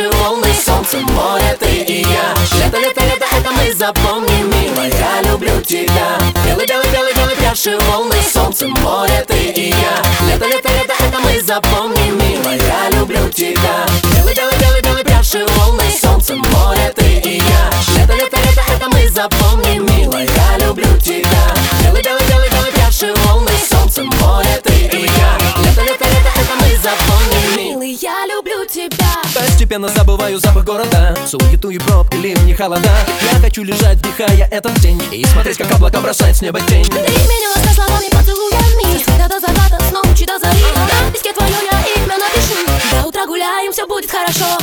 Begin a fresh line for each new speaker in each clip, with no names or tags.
чаши волны Солнце, море, ты и я. Лето, лето, лето, это мы запомним, милая Я люблю тебя Белый, белый, белый, белый пляши волны Солнце, море, ты и я. Лето, лето, лето, это мы запомним, милая Я люблю тебя Белый, белый, белый, белый пляши волны Солнце, море, ты и я. Лето, лето, лето, это мы запомним, милая Я люблю тебя Белый, белый, белый, белый пляши волны Солнце, море, ты и я. Лето, лето, лето, это мы запомним,
Милый, я люблю тебя
Постепенно забываю запах города. Суету и пробки, ливни, холода. Я хочу лежать, вдыхая этот день И смотреть, как облака бросает с неба тень.
Ты меня ласка словами, поцелуями С заката до заката, с ночи до зари. На песке твое я имя напишу До утра гуляем, все будет хорошо.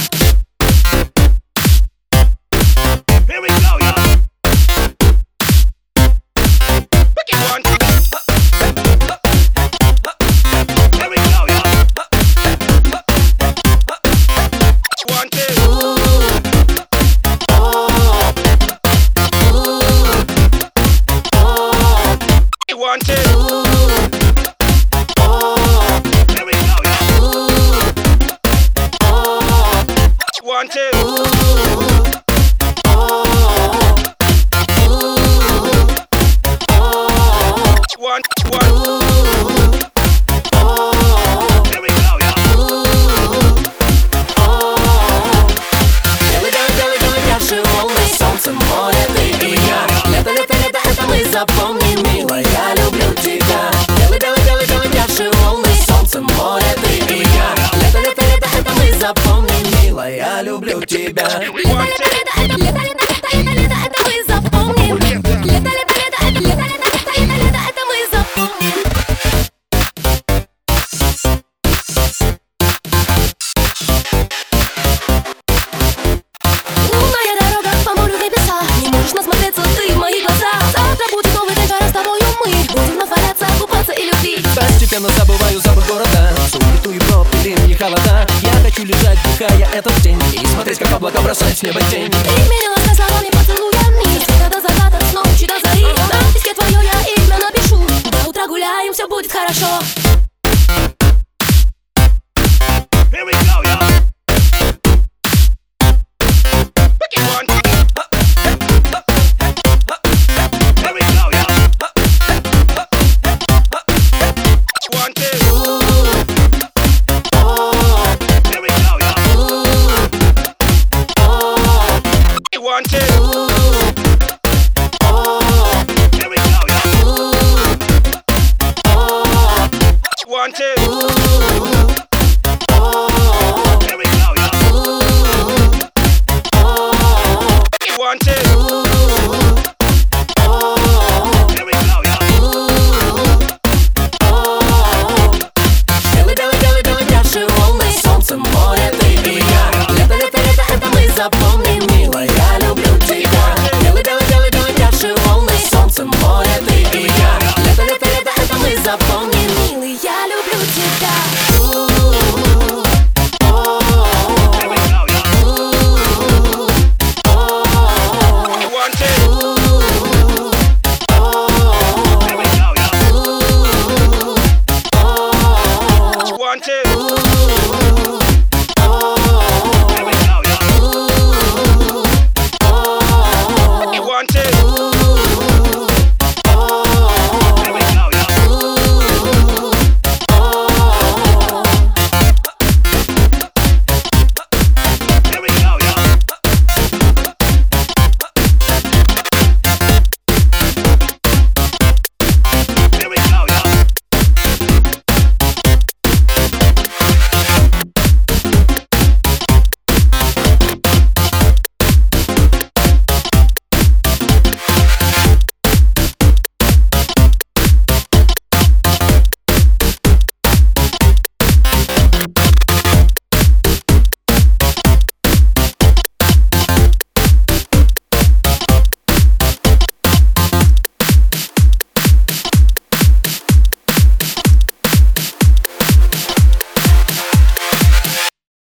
Here we go, want two.
Люблю тебя. Лето, лето, лето, это
лето, лето, это, это, лето, это мы запомним Лето, лето, лето, это лето, лето, это, это, лето, это мы запомним Лунная дорога по морю небеса Не можешь насмотреться ты в мои глаза. Завтра будет новый день, пора с тобою мы Будем нафаряться, купаться и любить.
Постепенно забываю запах города. Суету и пробки, ливни, холода. Я хочу лежать, вдыхая этот день И смотреть, как облака бросает с неба тень
Ты ласка словами, поцелуями С заката до заката, с ночи до зари На песке твое я имя напишу До утра гуляем, все будет хорошо
Here we go, y'all. Pick it one. Here we go, y'all. One, two.